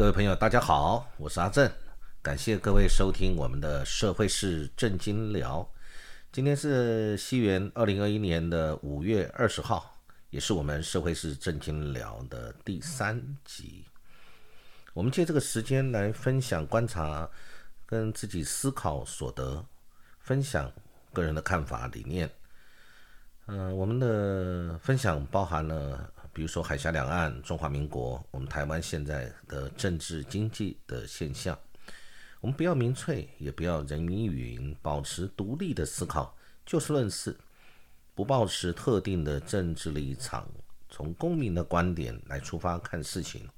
各位朋友，大家好，我是阿正，感谢各位收听我们的社会事正经聊。今天是西元二零二一年的五月二十号，也是我们社会事正经聊的第三集。我们借这个时间来分享观察跟自己思考所得，分享个人的看法理念。嗯，我们的分享包含了。比如说海峡两岸、中华民国、我们台湾现在的政治经济的现象，我们不要民粹，也不要人云亦云，保持独立的思考，就事论事，不抱持特定的政治立场，从公民的观点来出发看事情，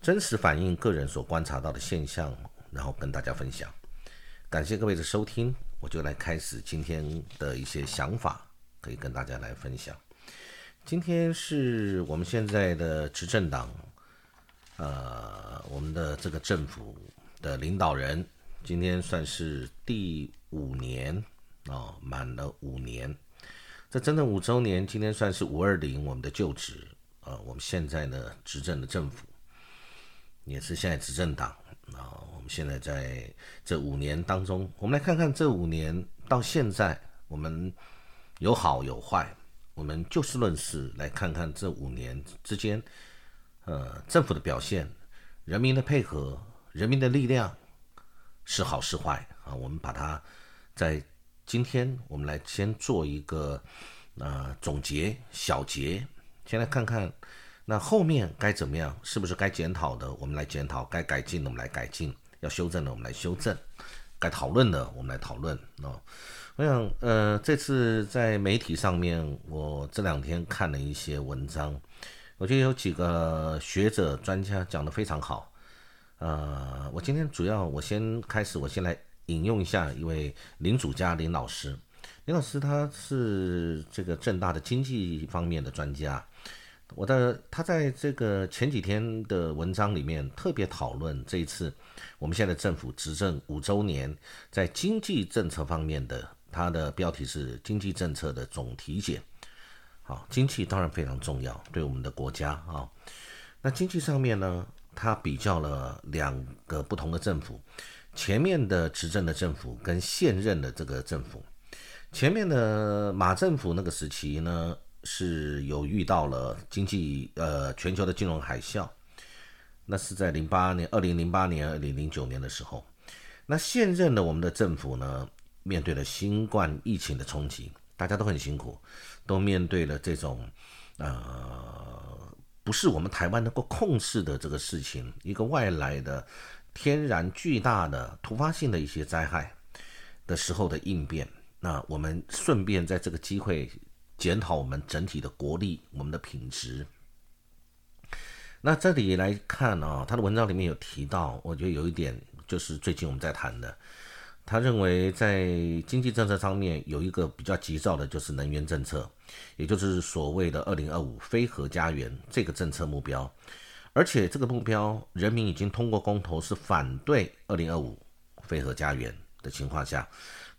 真实反映个人所观察到的现象，然后跟大家分享。感谢各位的收听，我就来开始今天的一些想法，可以跟大家来分享。今天是我们现在的执政党，呃，我们的这个政府的领导人，今天算是第五年啊，满了五年。这整整五周年，今天算是五二零，我们的就职啊，我们现在呢执政的政府，也是现在执政党啊。我们现在在这五年当中，我们来看看这五年到现在，我们有好有坏。我们就事论事来看看这五年之间，呃，政府的表现，人民的配合，人民的力量是好是坏啊？我们把它在今天，我们来先做一个呃总结小结，先来看看那后面该怎么样，是不是该检讨的，我们来检讨；该改进的，我们来改进；要修正的，我们来修正；该讨论的，我们来讨论啊。我想，呃，这次在媒体上面，我这两天看了一些文章，我觉得有几个学者专家讲的非常好。呃，我今天主要我先开始，我先来引用一下一位林主家林老师。林老师他是这个正大的经济方面的专家，我的他在这个前几天的文章里面特别讨论这一次我们现在政府执政五周年在经济政策方面的。它的标题是经济政策的总体检，好，经济当然非常重要，对我们的国家啊。那经济上面呢，它比较了两个不同的政府，前面的执政的政府跟现任的这个政府，前面的马政府那个时期呢，是有遇到了经济呃全球的金融海啸，那是在零八年、二零零八年、二零零九年的时候。那现任的我们的政府呢？面对了新冠疫情的冲击，大家都很辛苦，都面对了这种呃不是我们台湾能够控制的这个事情，一个外来的天然巨大的突发性的一些灾害的时候的应变。那我们顺便在这个机会检讨我们整体的国力，我们的品质。那这里来看啊，他的文章里面有提到，我觉得有一点就是最近我们在谈的。他认为，在经济政策上面有一个比较急躁的，就是能源政策，也就是所谓的“二零二五非核家园”这个政策目标。而且这个目标，人民已经通过公投是反对“二零二五非核家园”的情况下，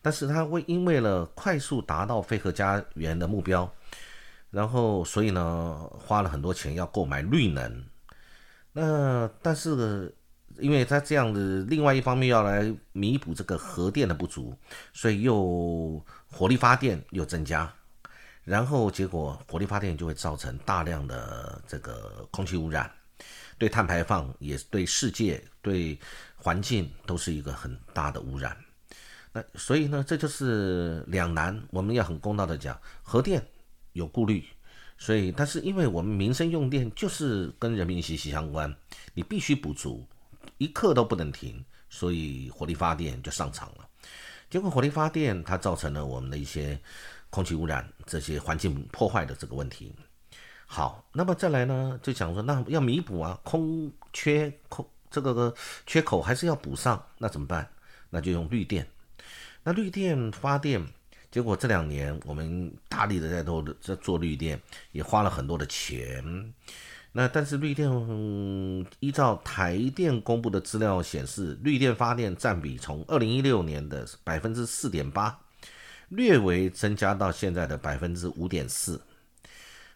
但是他为因为了快速达到非核家园的目标，然后所以呢，花了很多钱要购买绿能。那但是呢。因为他这样子，另外一方面要来弥补这个核电的不足，所以又火力发电又增加，然后结果火力发电就会造成大量的这个空气污染，对碳排放也对世界对环境都是一个很大的污染。那所以呢，这就是两难。我们要很公道的讲，核电有顾虑，所以但是因为我们民生用电就是跟人民息息相关，你必须补足。一刻都不能停，所以火力发电就上场了。结果火力发电它造成了我们的一些空气污染、这些环境破坏的这个问题。好，那么再来呢，就讲说那要弥补啊，空缺空这个缺口还是要补上，那怎么办？那就用绿电。那绿电发电，结果这两年我们大力的在做在做绿电，也花了很多的钱。那但是绿电嗯依照台电公布的资料显示，绿电发电占比从二零一六年的百分之四点八，略微增加到现在的百分之五点四。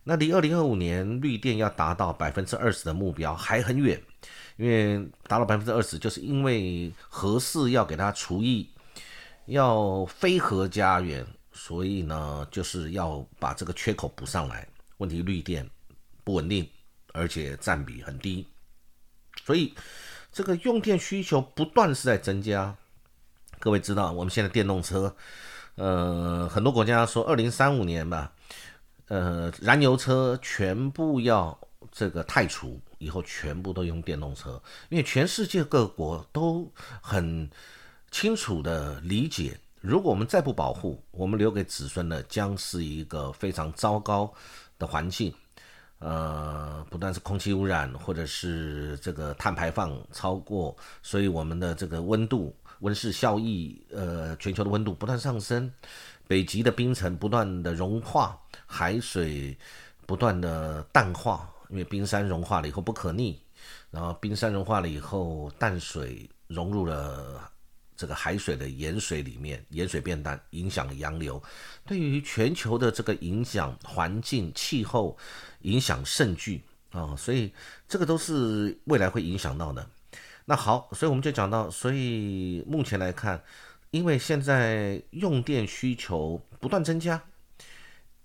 那离二零二五年绿电要达到百分之二十的目标还很远，因为达到百分之二十，就是因为核四要给它除役，要非核家园，所以呢，就是要把这个缺口补上来。问题绿电不稳定，而且占比很低，所以这个用电需求不断是在增加。各位知道，我们现在电动车，呃，很多国家说二零三五年吧，呃，燃油车全部要这个汰除，以后全部都用电动车，因为全世界各国都很清楚的理解，如果我们再不保护，我们留给子孙的将是一个非常糟糕的环境，呃，不但是空气污染，或者是这个碳排放超过，所以我们的这个温度。温室效应，呃，全球的温度不断上升，北极的冰层不断的融化，海水不断的淡化，因为冰山融化了以后不可逆，然后冰山融化了以后，淡水融入了这个海水的盐水里面，盐水变淡，影响洋流，对于全球的这个影响，环境气候影响甚巨啊，所以这个都是未来会影响到的。那好，所以我们就讲到，所以目前来看，因为现在用电需求不断增加，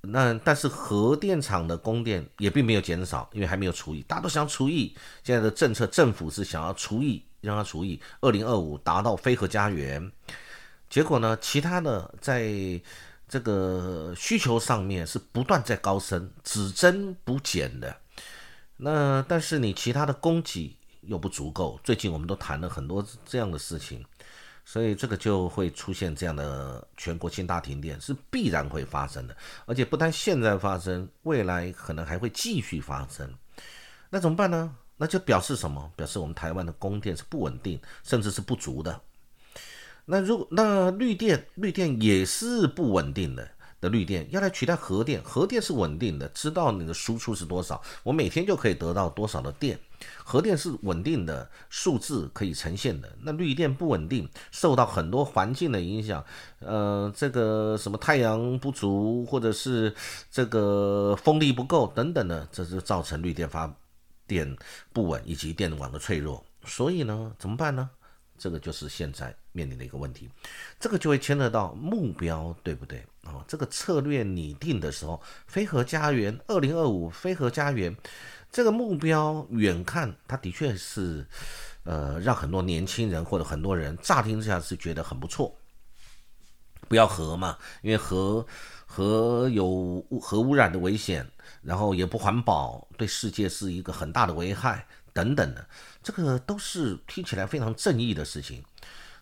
那但是核电厂的供电也并没有减少，因为还没有除役，大家都想除役。现在的政策，政府是想要除役，让它除以，二零二五达到非核家园。结果呢，其他的在这个需求上面是不断在高升，只增不减的。那但是你其他的供给。又不足够，最近我们都谈了很多这样的事情，所以这个就会出现这样的全国性大停电是必然会发生的，而且不但现在发生，未来可能还会继续发生。那怎么办呢？那就表示什么？表示我们台湾的供电是不稳定，甚至是不足的。那如果那绿电，绿电也是不稳定的。的绿电要来取代核电，核电是稳定的，知道你的输出是多少，我每天就可以得到多少的电。核电是稳定的数字可以呈现的，那绿电不稳定，受到很多环境的影响，呃，这个什么太阳不足，或者是这个风力不够等等的，这是造成绿电发电不稳以及电网的脆弱。所以呢，怎么办呢？这个就是现在面临的一个问题，这个就会牵扯到目标，对不对？哦，这个策略拟定的时候，飞核家园二零二五飞核家园这个目标远看，它的确是，呃，让很多年轻人或者很多人乍听之下是觉得很不错。不要核嘛，因为核核有核污染的危险，然后也不环保，对世界是一个很大的危害。等等的，这个都是听起来非常正义的事情，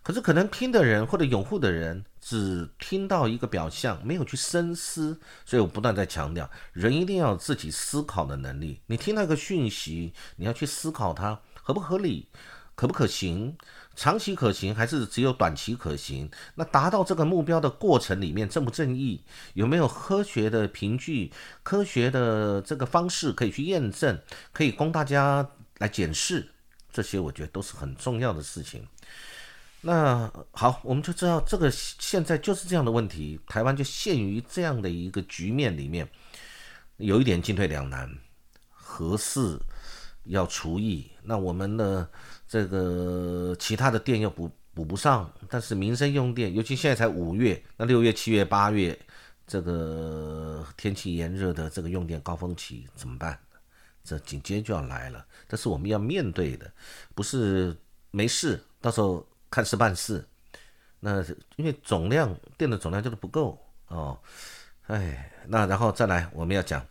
可是可能听的人或者拥护的人只听到一个表象，没有去深思。所以我不断在强调，人一定要有自己思考的能力。你听那个讯息，你要去思考它合不合理，可不可行，长期可行还是只有短期可行？那达到这个目标的过程里面正不正义？有没有科学的凭据、科学的这个方式可以去验证，可以供大家？来检视这些，我觉得都是很重要的事情。那好，我们就知道这个现在就是这样的问题，台湾就陷于这样的一个局面里面，有一点进退两难。合适要除役，那我们的这个其他的电又补补不上，但是民生用电，尤其现在才五月，那六月、七月、八月这个天气炎热的这个用电高峰期怎么办？这紧接就要来了，这是我们要面对的，不是没事，到时候看事办事。那因为总量电的总量就是不够哦，哎，那然后再来，我们要讲，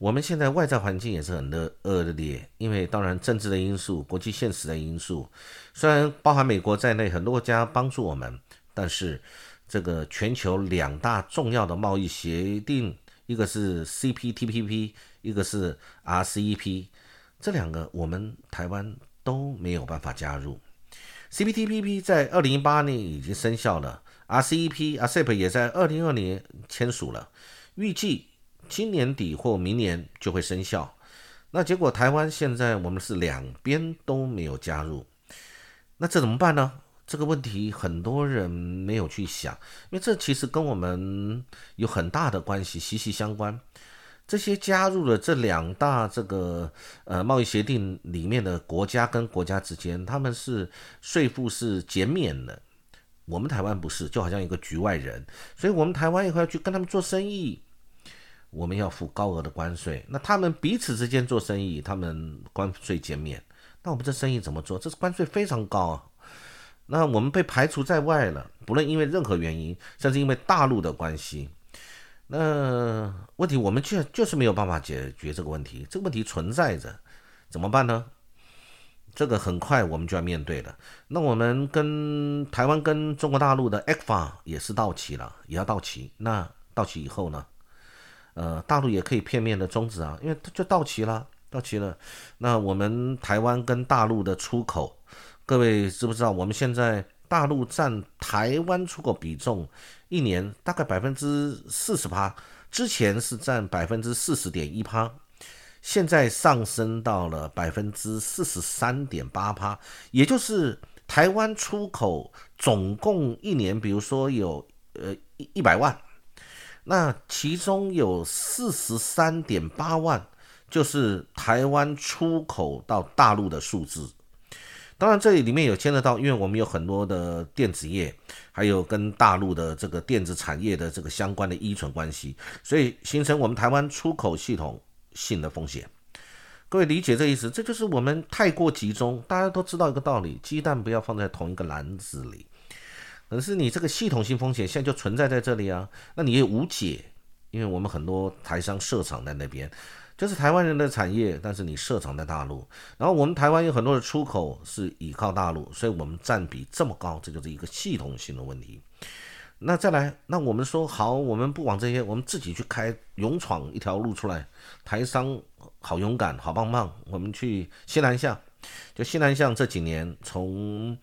我们现在外在环境也是很恶恶劣，因为当然政治的因素、国际现实的因素，虽然包含美国在内很多国家帮助我们，但是这个全球两大重要的贸易协定。一个是 CPTPP，一个是 RCEP，这两个我们台湾都没有办法加入。CPTPP 在二零一八年已经生效了，RCEP、RCEP 也在二零二年签署了，预计今年底或明年就会生效。那结果台湾现在我们是两边都没有加入，那这怎么办呢？这个问题很多人没有去想，因为这其实跟我们有很大的关系，息息相关。这些加入了这两大这个呃贸易协定里面的国家跟国家之间，他们是税负是减免的，我们台湾不是，就好像一个局外人，所以我们台湾以后要去跟他们做生意，我们要付高额的关税。那他们彼此之间做生意，他们关税减免，那我们这生意怎么做？这是关税非常高啊。那我们被排除在外了，不论因为任何原因，甚至因为大陆的关系，那问题我们却就是没有办法解决这个问题，这个问题存在着，怎么办呢？这个很快我们就要面对了。那我们跟台湾跟中国大陆的 X 法也是到期了，也要到期。那到期以后呢？呃，大陆也可以片面的终止啊，因为它就到期了，到期了。那我们台湾跟大陆的出口。各位知不知道，我们现在大陆占台湾出口比重，一年大概百分之四十趴，之前是占百分之四十点一趴，现在上升到了百分之四十三点八趴，也就是台湾出口总共一年，比如说有呃一一百万，那其中有四十三点八万就是台湾出口到大陆的数字。当然，这里里面有牵扯到，因为我们有很多的电子业，还有跟大陆的这个电子产业的这个相关的依存关系，所以形成我们台湾出口系统性的风险。各位理解这意思？这就是我们太过集中。大家都知道一个道理：鸡蛋不要放在同一个篮子里。可是你这个系统性风险现在就存在在这里啊，那你也无解，因为我们很多台商设厂在那边。就是台湾人的产业，但是你设厂在大陆，然后我们台湾有很多的出口是依靠大陆，所以我们占比这么高，这就是一个系统性的问题。那再来，那我们说好，我们不往这些，我们自己去开，勇闯一条路出来。台商好勇敢，好棒棒，我们去西南向。就西南向这几年，从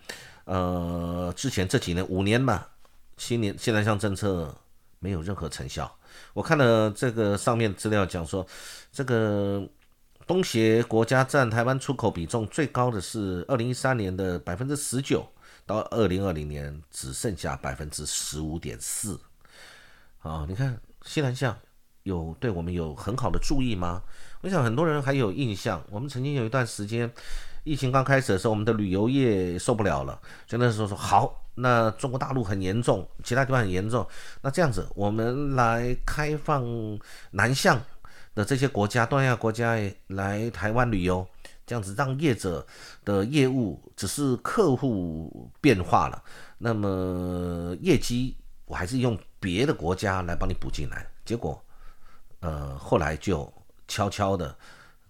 呃之前这几年五年吧，新年西南向政策没有任何成效。我看了这个上面资料讲说，这个东协国家占台湾出口比重最高的是二零一三年的百分之十九，到二零二零年只剩下百分之十五点四。啊，你看西南向有对我们有很好的注意吗？我想很多人还有印象，我们曾经有一段时间疫情刚开始的时候，我们的旅游业受不了了，就那时候说好。那中国大陆很严重，其他地方很严重。那这样子，我们来开放南向的这些国家，东南亚国家来台湾旅游，这样子让业者的业务只是客户变化了，那么业绩我还是用别的国家来帮你补进来。结果，呃，后来就悄悄的，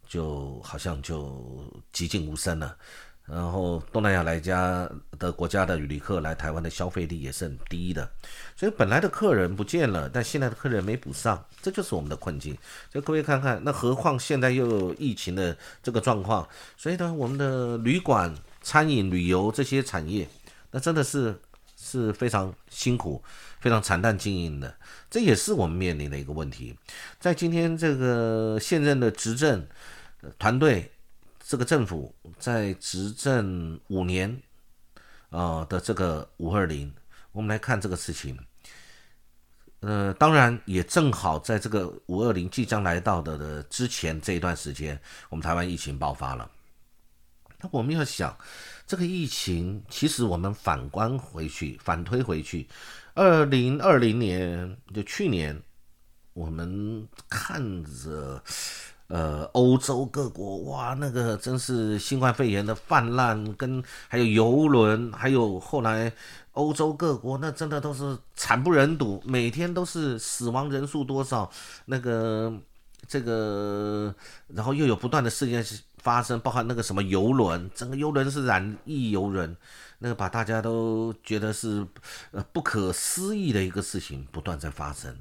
就好像就寂静无声了。然后东南亚来家的国家的旅客来台湾的消费力也是很低的，所以本来的客人不见了，但现在的客人没补上，这就是我们的困境。就各位看看，那何况现在又有疫情的这个状况，所以呢，我们的旅馆、餐饮、旅游这些产业，那真的是是非常辛苦、非常惨淡经营的，这也是我们面临的一个问题。在今天这个现任的执政团队。这个政府在执政五年，啊的这个五二零，我们来看这个事情。呃，当然也正好在这个五二零即将来到的的之前这一段时间，我们台湾疫情爆发了。那我们要想，这个疫情其实我们反观回去，反推回去，二零二零年就去年，我们看着。呃，欧洲各国哇，那个真是新冠肺炎的泛滥，跟还有游轮，还有后来欧洲各国那真的都是惨不忍睹，每天都是死亡人数多少，那个这个，然后又有不断的事件发生，包含那个什么游轮，整个游轮是染疫游轮，那个把大家都觉得是呃不可思议的一个事情不断在发生。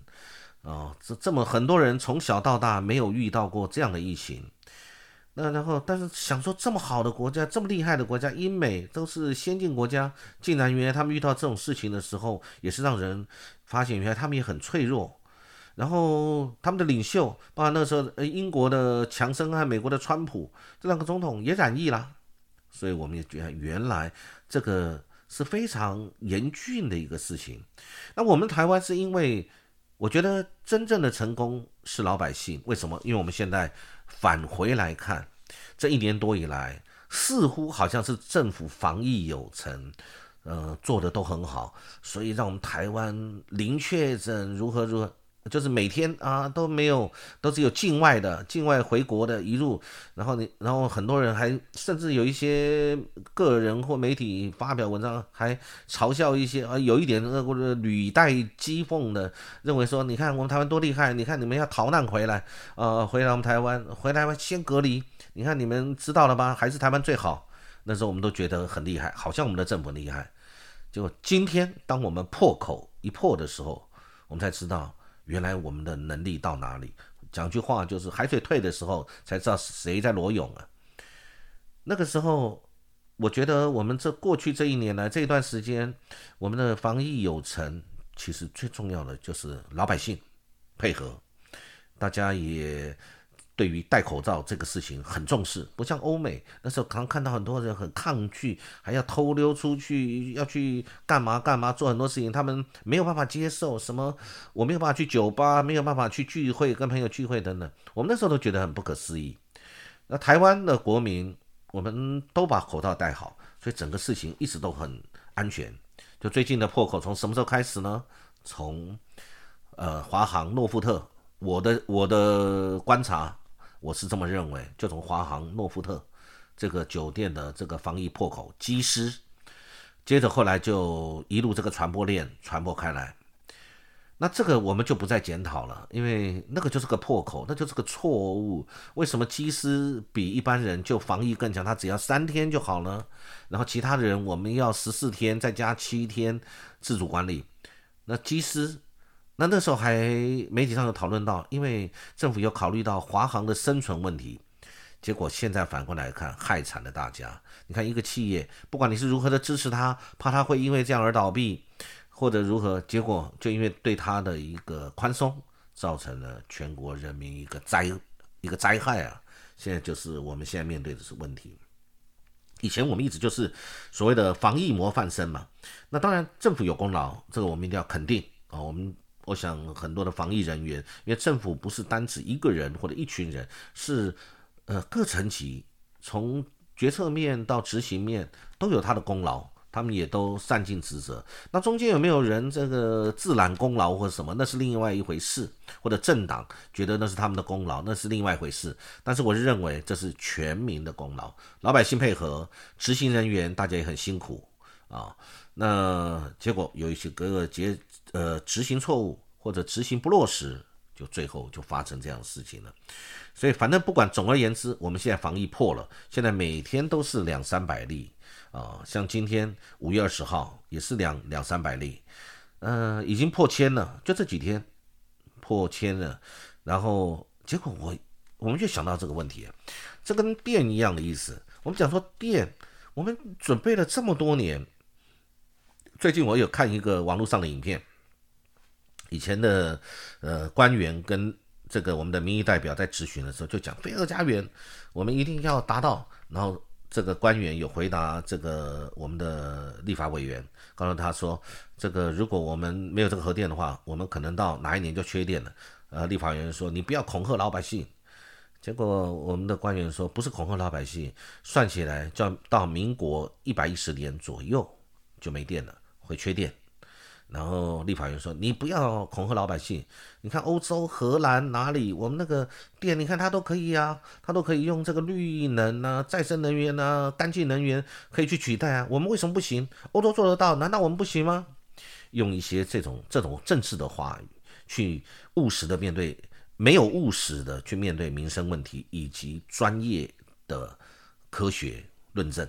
哦，这这么很多人从小到大没有遇到过这样的疫情，那然后但是想说这么好的国家，这么厉害的国家，英美都是先进国家，竟然原来他们遇到这种事情的时候，也是让人发现原来他们也很脆弱。然后他们的领袖，包括那时候呃英国的强生和美国的川普这两个总统也染疫了，所以我们也觉得原来这个是非常严峻的一个事情。那我们台湾是因为。我觉得真正的成功是老百姓。为什么？因为我们现在返回来看，这一年多以来，似乎好像是政府防疫有成，呃，做的都很好，所以让我们台湾零确诊如何如何。就是每天啊都没有，都只有境外的、境外回国的一路，然后你，然后很多人还甚至有一些个人或媒体发表文章，还嘲笑一些啊，有一点或者履带讥讽的，认为说，你看我们台湾多厉害，你看你们要逃难回来，呃，回来我们台湾，回来先隔离，你看你们知道了吧？还是台湾最好。那时候我们都觉得很厉害，好像我们的政府厉害。结果今天当我们破口一破的时候，我们才知道。原来我们的能力到哪里？讲句话就是海水退的时候才知道谁在裸泳啊。那个时候，我觉得我们这过去这一年来这一段时间，我们的防疫有成，其实最重要的就是老百姓配合，大家也。对于戴口罩这个事情很重视，不像欧美那时候，常看到很多人很抗拒，还要偷溜出去，要去干嘛干嘛，做很多事情，他们没有办法接受。什么我没有办法去酒吧，没有办法去聚会，跟朋友聚会等等，我们那时候都觉得很不可思议。那台湾的国民，我们都把口罩戴好，所以整个事情一直都很安全。就最近的破口，从什么时候开始呢？从呃华航诺富特，我的我的观察。我是这么认为，就从华航诺富特这个酒店的这个防疫破口，机师，接着后来就一路这个传播链传播开来，那这个我们就不再检讨了，因为那个就是个破口，那就是个错误。为什么机师比一般人就防疫更强？他只要三天就好了，然后其他的人我们要十四天再加七天自主管理，那机师。那那时候还媒体上有讨论到，因为政府有考虑到华航的生存问题，结果现在反过来看，害惨了大家。你看一个企业，不管你是如何的支持他，怕他会因为这样而倒闭，或者如何，结果就因为对他的一个宽松，造成了全国人民一个灾一个灾害啊！现在就是我们现在面对的是问题。以前我们一直就是所谓的防疫模范生嘛，那当然政府有功劳，这个我们一定要肯定啊，我们。我想很多的防疫人员，因为政府不是单指一个人或者一群人，是呃各层级，从决策面到执行面都有他的功劳，他们也都善尽职责。那中间有没有人这个自揽功劳或者什么，那是另外一回事。或者政党觉得那是他们的功劳，那是另外一回事。但是我认为这是全民的功劳，老百姓配合，执行人员大家也很辛苦啊。那结果有一些各个结。呃，执行错误或者执行不落实，就最后就发生这样的事情了。所以反正不管，总而言之，我们现在防疫破了，现在每天都是两三百例啊，像今天五月二十号也是两两三百例，呃，已经破千了，就这几天破千了。然后结果我我们就想到这个问题，这跟电一样的意思。我们讲说电，我们准备了这么多年，最近我有看一个网络上的影片。以前的呃官员跟这个我们的民意代表在质询的时候就讲飞鹤家园，我们一定要达到。然后这个官员有回答这个我们的立法委员，告诉他说，这个如果我们没有这个核电的话，我们可能到哪一年就缺电了。呃，立法委员说你不要恐吓老百姓。结果我们的官员说不是恐吓老百姓，算起来就要到民国一百一十年左右就没电了，会缺电。然后立法院说：“你不要恐吓老百姓。你看欧洲、荷兰哪里，我们那个电，你看它都可以啊，它都可以用这个绿能啊、再生能源啊、干净能源可以去取代啊。我们为什么不行？欧洲做得到，难道我们不行吗？用一些这种这种政治的话语去务实的面对，没有务实的去面对民生问题以及专业的科学论证。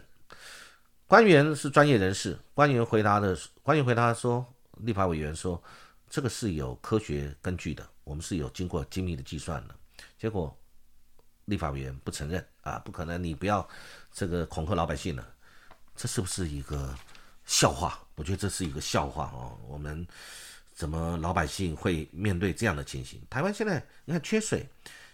官员是专业人士，官员回答的，官员回答说。”立法委员说：“这个是有科学根据的，我们是有经过精密的计算的。”结果立法委员不承认啊，不可能，你不要这个恐吓老百姓了，这是不是一个笑话？我觉得这是一个笑话哦。我们怎么老百姓会面对这样的情形？台湾现在你看缺水，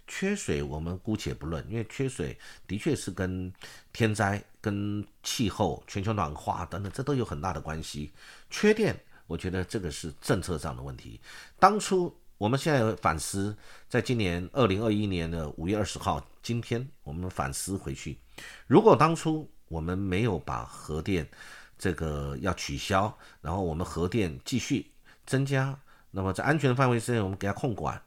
缺水我们姑且不论，因为缺水的确是跟天灾、跟气候、全球暖化等等，这都有很大的关系。缺电。我觉得这个是政策上的问题。当初我们现在反思，在今年二零二一年的五月二十号，今天我们反思回去，如果当初我们没有把核电这个要取消，然后我们核电继续增加，那么在安全的范围之内，我们给它控管。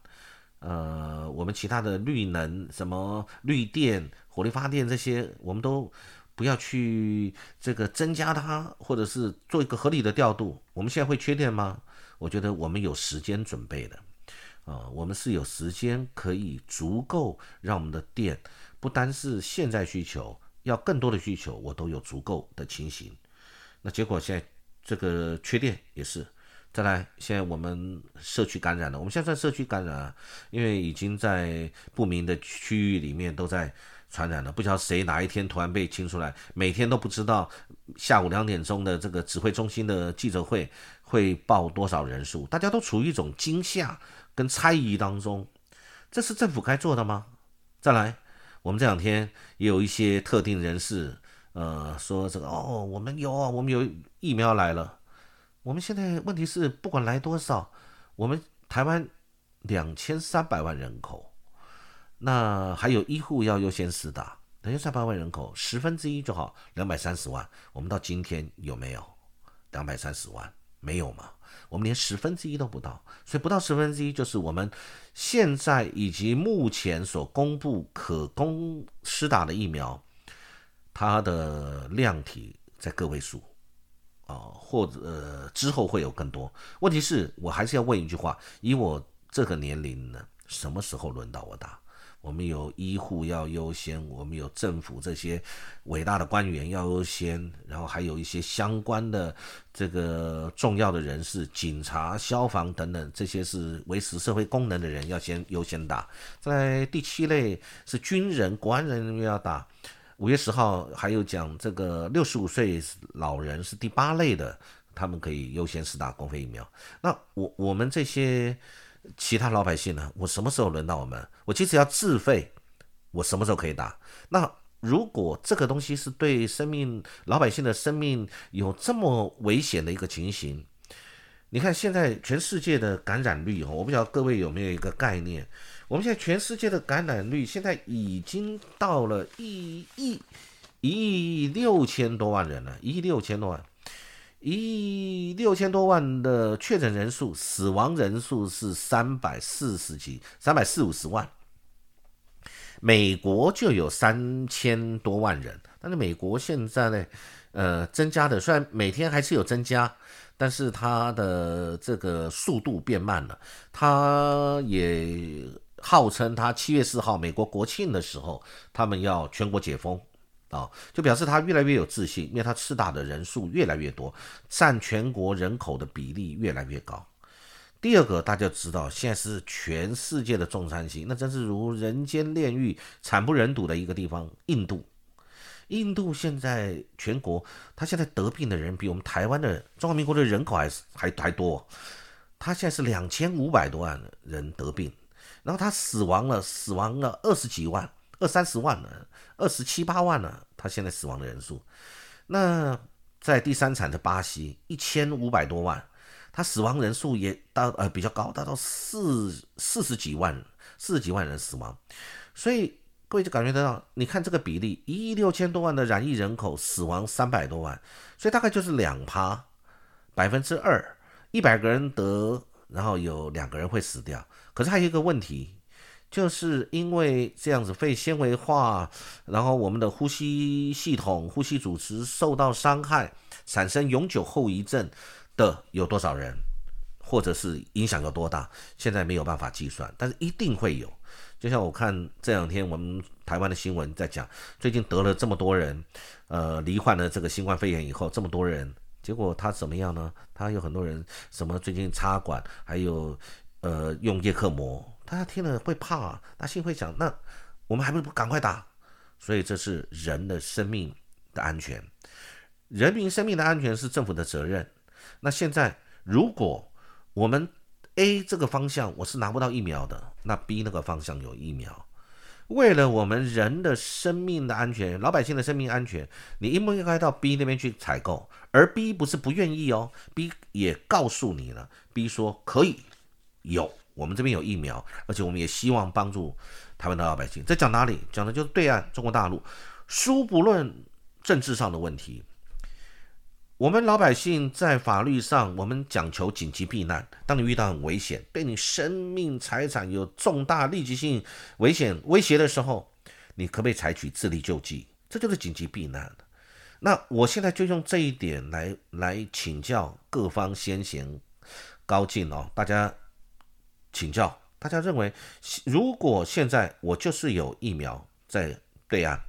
呃，我们其他的绿能、什么绿电、火力发电这些，我们都不要去这个增加它，或者是做一个合理的调度。我们现在会缺电吗？我觉得我们有时间准备的，啊，我们是有时间可以足够让我们的电不单是现在需求，要更多的需求，我都有足够的情形。那结果现在这个缺电也是。再来，现在我们社区感染了。我们现在社区感染，因为已经在不明的区域里面都在传染了。不知道谁哪一天突然被清出来，每天都不知道下午两点钟的这个指挥中心的记者会会报多少人数，大家都处于一种惊吓跟猜疑当中。这是政府该做的吗？再来，我们这两天也有一些特定人士，呃，说这个哦，我们有，我们有疫苗来了。我们现在问题是，不管来多少，我们台湾两千三百万人口，那还有医护要优先施打，两千三百万人口十分之一就好，两百三十万。我们到今天有没有两百三十万？没有嘛？我们连十分之一都不到，所以不到十分之一就是我们现在以及目前所公布可供施打的疫苗，它的量体在个位数。啊，或者呃之后会有更多。问题是我还是要问一句话：以我这个年龄呢，什么时候轮到我打？我们有医护要优先，我们有政府这些伟大的官员要优先，然后还有一些相关的这个重要的人士，警察、消防等等，这些是维持社会功能的人要先优先打。在第七类是军人、国安人员要打。五月十号还有讲这个六十五岁老人是第八类的，他们可以优先施打公费疫苗。那我我们这些其他老百姓呢？我什么时候轮到我们？我即使要自费，我什么时候可以打？那如果这个东西是对生命老百姓的生命有这么危险的一个情形，你看现在全世界的感染率哦，我不知道各位有没有一个概念。我们现在全世界的感染率现在已经到了一亿一亿六千多万人了，一亿六千多万，一亿六千多万的确诊人数，死亡人数是三百四十几，三百四五十万。美国就有三千多万人，但是美国现在呢，呃，增加的虽然每天还是有增加。但是它的这个速度变慢了，它也号称它七月四号美国国庆的时候，他们要全国解封啊，就表示他越来越有自信，因为他吃打的人数越来越多，占全国人口的比例越来越高。第二个，大家知道现在是全世界的重灾区，那真是如人间炼狱、惨不忍睹的一个地方——印度。印度现在全国，他现在得病的人比我们台湾的中华民国的人口还还还多，他现在是两千五百多万人得病，然后他死亡了，死亡了二十几万，二三十万了，二十七八万了，他现在死亡的人数。那在第三产的巴西，一千五百多万，他死亡人数也到呃比较高，达到四四十几万，四十几万人死亡，所以。各位就感觉得到，你看这个比例，一亿六千多万的染疫人口，死亡三百多万，所以大概就是两趴，百分之二，一百个人得，然后有两个人会死掉。可是还有一个问题，就是因为这样子肺纤维化，然后我们的呼吸系统、呼吸组织受到伤害，产生永久后遗症的有多少人，或者是影响有多大，现在没有办法计算，但是一定会有。就像我看这两天我们台湾的新闻在讲，最近得了这么多人，呃，罹患了这个新冠肺炎以后，这么多人，结果他怎么样呢？他有很多人什么最近插管，还有呃用叶克膜，大家听了会怕啊，那心会想，那我们还不赶快打？所以这是人的生命的安全，人民生命的安全是政府的责任。那现在如果我们 A 这个方向我是拿不到疫苗的，那 B 那个方向有疫苗。为了我们人的生命的安全，老百姓的生命安全，你应不应该到 B 那边去采购？而 B 不是不愿意哦，B 也告诉你了，B 说可以有，我们这边有疫苗，而且我们也希望帮助台湾的老百姓。这讲哪里？讲的就是对岸中国大陆。书不论政治上的问题，我们老百姓在法律上，我们讲求紧急避难。当你遇到很危险，对你生命财产有重大立即性危险威胁的时候，你可不可以采取自力救济？这就是紧急避难。那我现在就用这一点来来请教各方先贤高进哦，大家请教，大家认为，如果现在我就是有疫苗在对岸，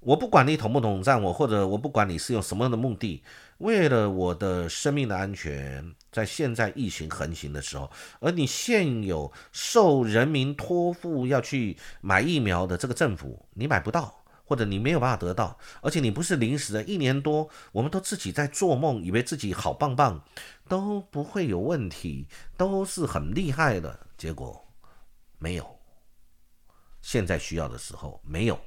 我不管你统不统战我，或者我不管你是用什么样的目的，为了我的生命的安全，在现在疫情横行的时候，而你现有受人民托付要去买疫苗的这个政府，你买不到。或者你没有办法得到，而且你不是临时的，一年多我们都自己在做梦，以为自己好棒棒，都不会有问题，都是很厉害的，结果没有。现在需要的时候没有。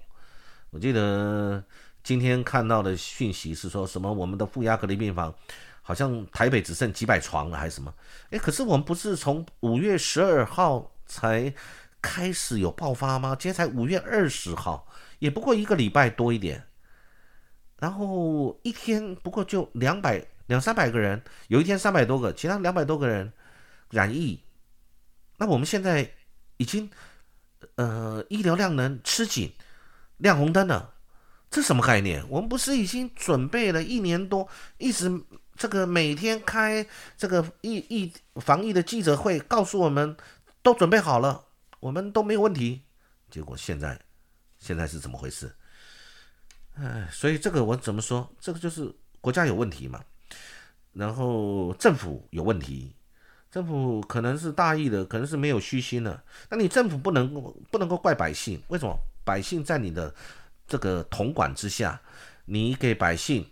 我记得今天看到的讯息是说什么，我们的负压隔离病房好像台北只剩几百床了，还是什么？诶，可是我们不是从五月十二号才开始有爆发吗？今天才五月二十号。也不过一个礼拜多一点，然后一天不过就两百两三百个人，有一天三百多个，其他两百多个人染疫。那我们现在已经呃医疗量能吃紧，亮红灯了，这什么概念？我们不是已经准备了一年多，一直这个每天开这个疫疫防疫的记者会，告诉我们都准备好了，我们都没有问题，结果现在。现在是怎么回事？哎，所以这个我怎么说？这个就是国家有问题嘛，然后政府有问题，政府可能是大意的，可能是没有虚心的。那你政府不能不能够怪百姓？为什么？百姓在你的这个统管之下，你给百姓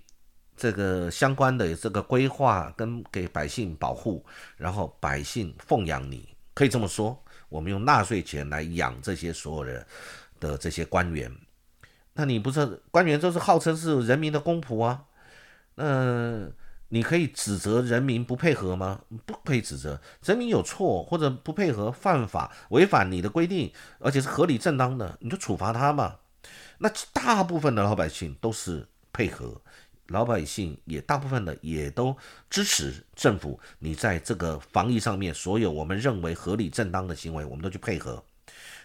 这个相关的这个规划跟给百姓保护，然后百姓奉养你，可以这么说，我们用纳税钱来养这些所有人。的这些官员，那你不是官员，都是号称是人民的公仆啊？那你可以指责人民不配合吗？不可以指责人民有错或者不配合犯法违反你的规定，而且是合理正当的，你就处罚他嘛。那大部分的老百姓都是配合，老百姓也大部分的也都支持政府。你在这个防疫上面，所有我们认为合理正当的行为，我们都去配合，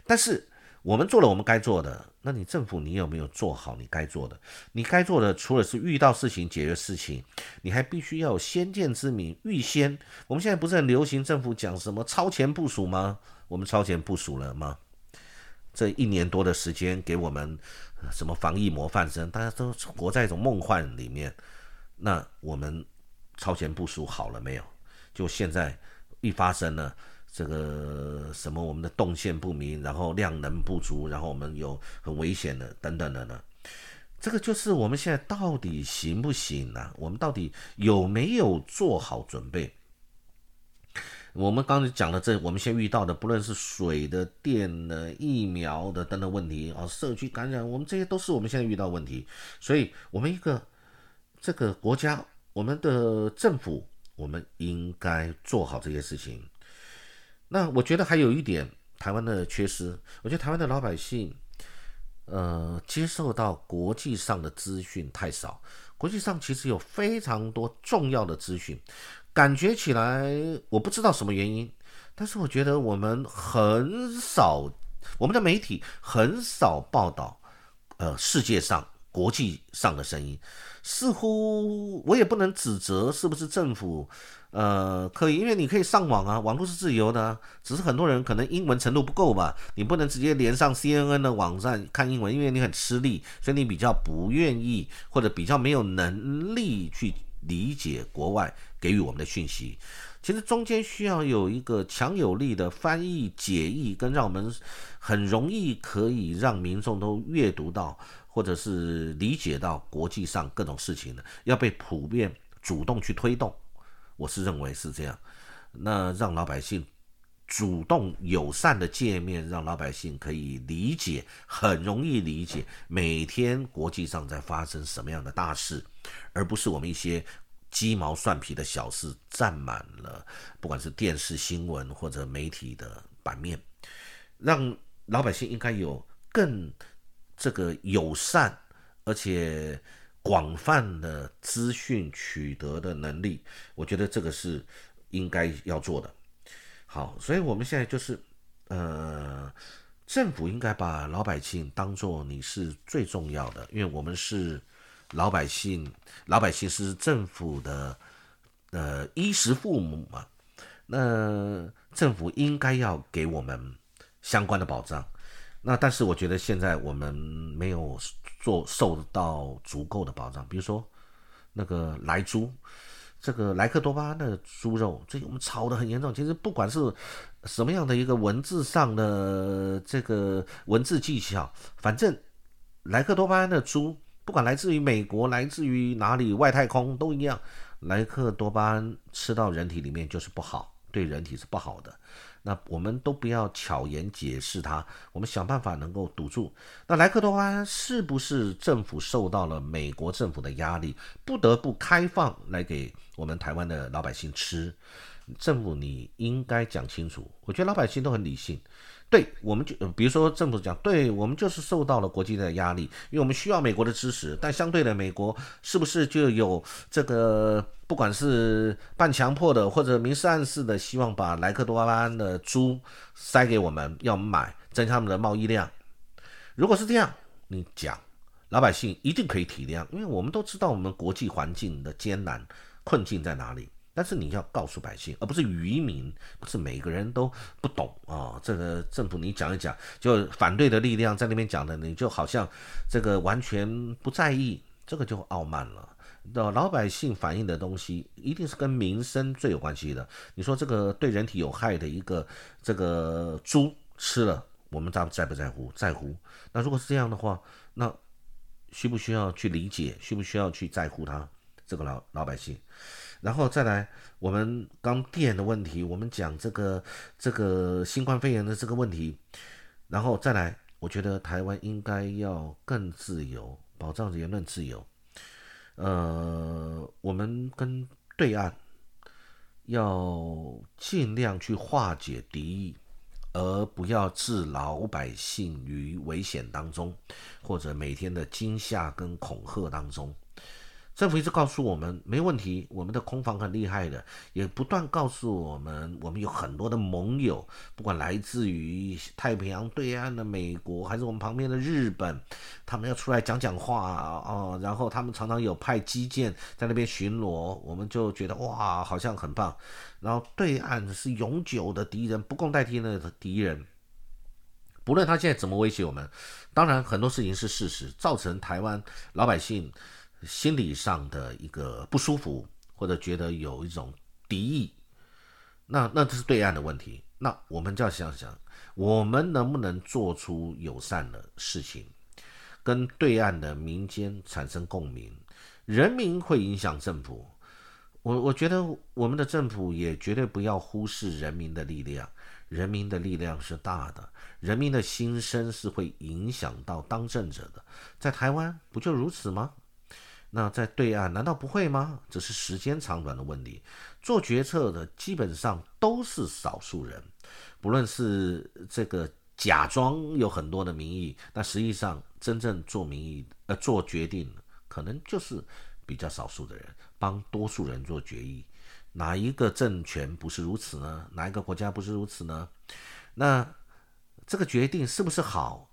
但是。我们做了我们该做的，那你政府你有没有做好你该做的？你该做的除了是遇到事情解决事情，你还必须要有先见之明，预先。我们现在不是很流行政府讲什么超前部署吗？我们超前部署了吗？这一年多的时间给我们什么防疫模范生，大家都活在一种梦幻里面。那我们超前部署好了没有？就现在一发生了。这个什么，我们的动线不明，然后量能不足，然后我们有很危险的等等的呢？这个就是我们现在到底行不行呢？我们到底有没有做好准备？我们刚才讲的这，我们现遇到的，不论是水的、电的、疫苗的等等问题啊，社区感染，我们这些都是我们现在遇到问题。所以，我们一个这个国家，我们的政府，我们应该做好这些事情。那我觉得还有一点台湾的缺失，我觉得台湾的老百姓，呃，接受到国际上的资讯太少。国际上其实有非常多重要的资讯，感觉起来我不知道什么原因，但是我觉得我们很少，我们的媒体很少报道，呃，世界上国际上的声音，似乎我也不能指责是不是政府。呃，可以，因为你可以上网啊，网络是自由的，只是很多人可能英文程度不够吧，你不能直接连上 CNN 的网站看英文，因为你很吃力，所以你比较不愿意或者比较没有能力去理解国外给予我们的讯息。其实中间需要有一个强有力的翻译解译，跟让我们很容易可以让民众都阅读到或者是理解到国际上各种事情的，要被普遍主动去推动。我是认为是这样，那让老百姓主动友善的界面，让老百姓可以理解，很容易理解每天国际上在发生什么样的大事，而不是我们一些鸡毛蒜皮的小事占满了，不管是电视新闻或者媒体的版面，让老百姓应该有更这个友善而且广泛的资讯取得的能力。我觉得这个是应该要做的。好，所以我们现在就是呃。政府应该把老百姓当做你是最重要的，因为我们是老百姓，老百姓是政府的呃衣食父母嘛。那政府应该要给我们相关的保障。那但是我觉得现在我们没有做受到足够的保障，比如说那个来猪。这个莱克多巴胺的猪肉，最近我们炒得很严重。其实不管是什么样的一个文字上的这个文字技巧，反正莱克多巴胺的猪，不管来自于美国，来自于哪里，外太空都一样，莱克多巴胺吃到人体里面就是不好，对人体是不好的。那我们都不要巧言解释它，我们想办法能够堵住。那莱克多巴是不是政府受到了美国政府的压力，不得不开放来给我们台湾的老百姓吃？政府你应该讲清楚。我觉得老百姓都很理性。对，我们就比如说政府讲，对我们就是受到了国际的压力，因为我们需要美国的支持。但相对的，美国是不是就有这个，不管是半强迫的或者明示暗示的，希望把莱克多巴胺的猪塞给我们，要买，增加他们的贸易量？如果是这样，你讲，老百姓一定可以体谅，因为我们都知道我们国际环境的艰难困境在哪里。但是你要告诉百姓，而不是愚民，不是每个人都不懂啊。这个政府你讲一讲，就反对的力量在那边讲的，你就好像这个完全不在意，这个就傲慢了。那老百姓反映的东西，一定是跟民生最有关系的。你说这个对人体有害的一个这个猪吃了，我们在在不在乎？在乎。那如果是这样的话，那需不需要去理解？需不需要去在乎他这个老老百姓？然后再来，我们刚电的问题，我们讲这个这个新冠肺炎的这个问题，然后再来，我觉得台湾应该要更自由，保障言论自由。呃，我们跟对岸要尽量去化解敌意，而不要置老百姓于危险当中，或者每天的惊吓跟恐吓当中。政府一直告诉我们没问题，我们的空防很厉害的，也不断告诉我们，我们有很多的盟友，不管来自于太平洋对岸的美国，还是我们旁边的日本，他们要出来讲讲话哦，然后他们常常有派基舰在那边巡逻，我们就觉得哇，好像很棒。然后对岸是永久的敌人，不共戴天的敌人，不论他现在怎么威胁我们，当然很多事情是事实，造成台湾老百姓。心理上的一个不舒服，或者觉得有一种敌意，那那这是对岸的问题。那我们就要想想，我们能不能做出友善的事情，跟对岸的民间产生共鸣？人民会影响政府，我我觉得我们的政府也绝对不要忽视人民的力量，人民的力量是大的，人民的心声是会影响到当政者的。在台湾不就如此吗？那在对岸难道不会吗？只是时间长短的问题。做决策的基本上都是少数人，不论是这个假装有很多的民意，但实际上真正做民意呃做决定，可能就是比较少数的人帮多数人做决议。哪一个政权不是如此呢？哪一个国家不是如此呢？那这个决定是不是好，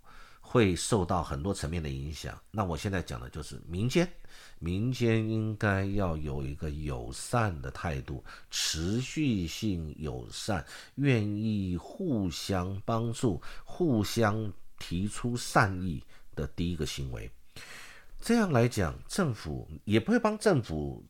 会受到很多层面的影响。那我现在讲的就是民间。民间应该要有一个友善的态度，持续性友善，愿意互相帮助，互相提出善意的第一个行为。这样来讲，政府也不会帮政府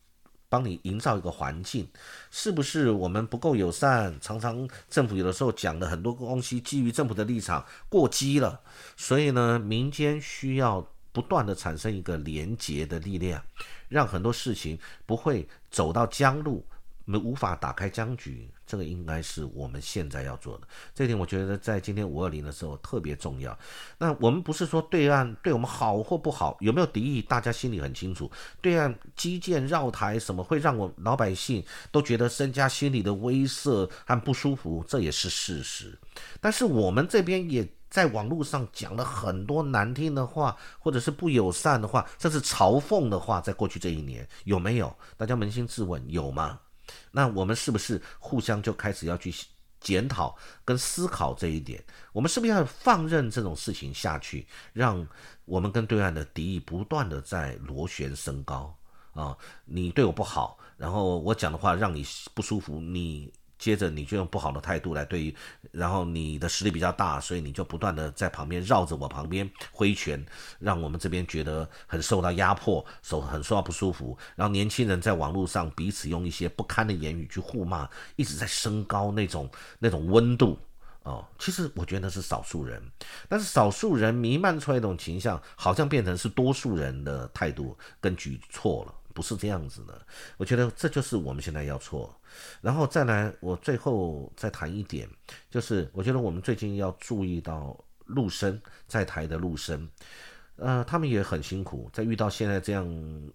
帮你营造一个环境，是不是我们不够友善？常常政府有的时候讲的很多东西，基于政府的立场过激了，所以呢，民间需要。不断的产生一个连结的力量，让很多事情不会走到僵路，我们无法打开僵局，这个应该是我们现在要做的。这一点我觉得在今天五二零的时候特别重要。那我们不是说对岸对我们好或不好，有没有敌意，大家心里很清楚。对岸基建绕台什么会让我老百姓都觉得增加心理的威慑和不舒服，这也是事实。但是我们这边也。在网络上讲了很多难听的话，或者是不友善的话，甚至嘲讽的话，在过去这一年有没有？大家扪心自问，有吗？那我们是不是互相就开始要去检讨跟思考这一点？我们是不是要放任这种事情下去，让我们跟对岸的敌意不断的在螺旋升高啊？你对我不好，然后我讲的话让你不舒服，你。接着你就用不好的态度来对，然后你的实力比较大，所以你就不断的在旁边绕着我旁边挥拳，让我们这边觉得很受到压迫，手很受到不舒服。然后年轻人在网络上彼此用一些不堪的言语去互骂，一直在升高那种那种温度哦。其实我觉得是少数人，但是少数人弥漫出来一种倾向，好像变成是多数人的态度跟举措了。不是这样子的，我觉得这就是我们现在要错，然后再来，我最后再谈一点，就是我觉得我们最近要注意到陆生在台的陆生，呃，他们也很辛苦，在遇到现在这样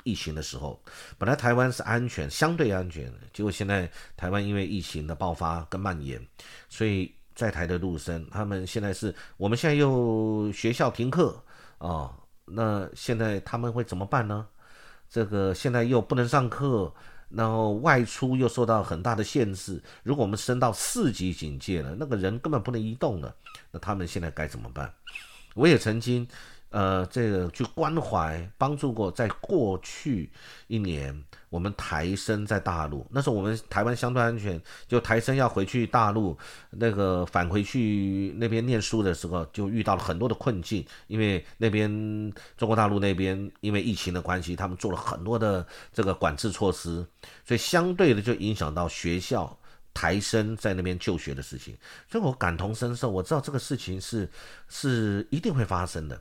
疫情的时候，本来台湾是安全，相对安全，结果现在台湾因为疫情的爆发跟蔓延，所以在台的陆生，他们现在是我们现在又学校停课啊，那现在他们会怎么办呢？这个现在又不能上课，然后外出又受到很大的限制。如果我们升到四级警戒了，那个人根本不能移动了，那他们现在该怎么办？我也曾经。呃，这个去关怀帮助过，在过去一年，我们台生在大陆，那时候我们台湾相对安全，就台生要回去大陆，那个返回去那边念书的时候，就遇到了很多的困境，因为那边中国大陆那边因为疫情的关系，他们做了很多的这个管制措施，所以相对的就影响到学校台生在那边就学的事情，所以我感同身受，我知道这个事情是是一定会发生的。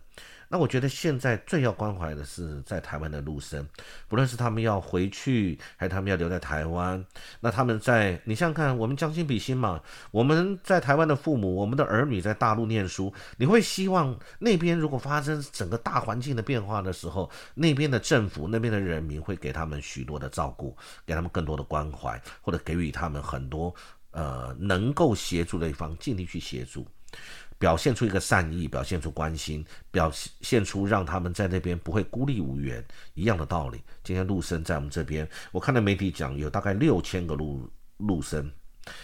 那我觉得现在最要关怀的是在台湾的陆生，不论是他们要回去，还是他们要留在台湾。那他们在，你想想看，我们将心比心嘛。我们在台湾的父母，我们的儿女在大陆念书，你会希望那边如果发生整个大环境的变化的时候，那边的政府、那边的人民会给他们许多的照顾，给他们更多的关怀，或者给予他们很多呃能够协助的一方，尽力去协助。表现出一个善意，表现出关心，表现出让他们在那边不会孤立无援一样的道理。今天陆生在我们这边，我看到媒体讲有大概六千个陆陆生，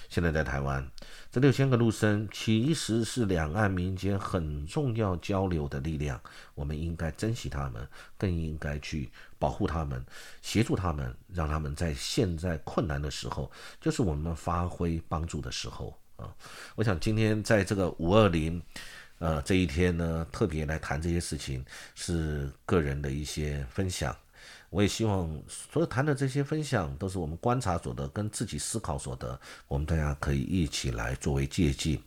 现在在台湾。这六千个陆生其实是两岸民间很重要交流的力量，我们应该珍惜他们，更应该去保护他们，协助他们，让他们在现在困难的时候，就是我们发挥帮助的时候。啊，我想今天在这个五二零，呃，这一天呢，特别来谈这些事情，是个人的一些分享。我也希望所有谈的这些分享，都是我们观察所得跟自己思考所得，我们大家可以一起来作为借鉴。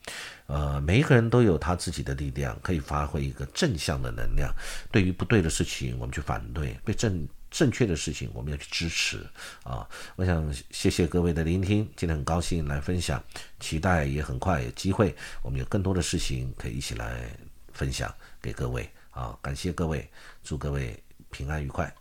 呃，每一个人都有他自己的力量，可以发挥一个正向的能量。对于不对的事情，我们去反对；被正。正确的事情，我们要去支持啊！我想谢谢各位的聆听，今天很高兴来分享，期待也很快有机会，我们有更多的事情可以一起来分享给各位啊！感谢各位，祝各位平安愉快。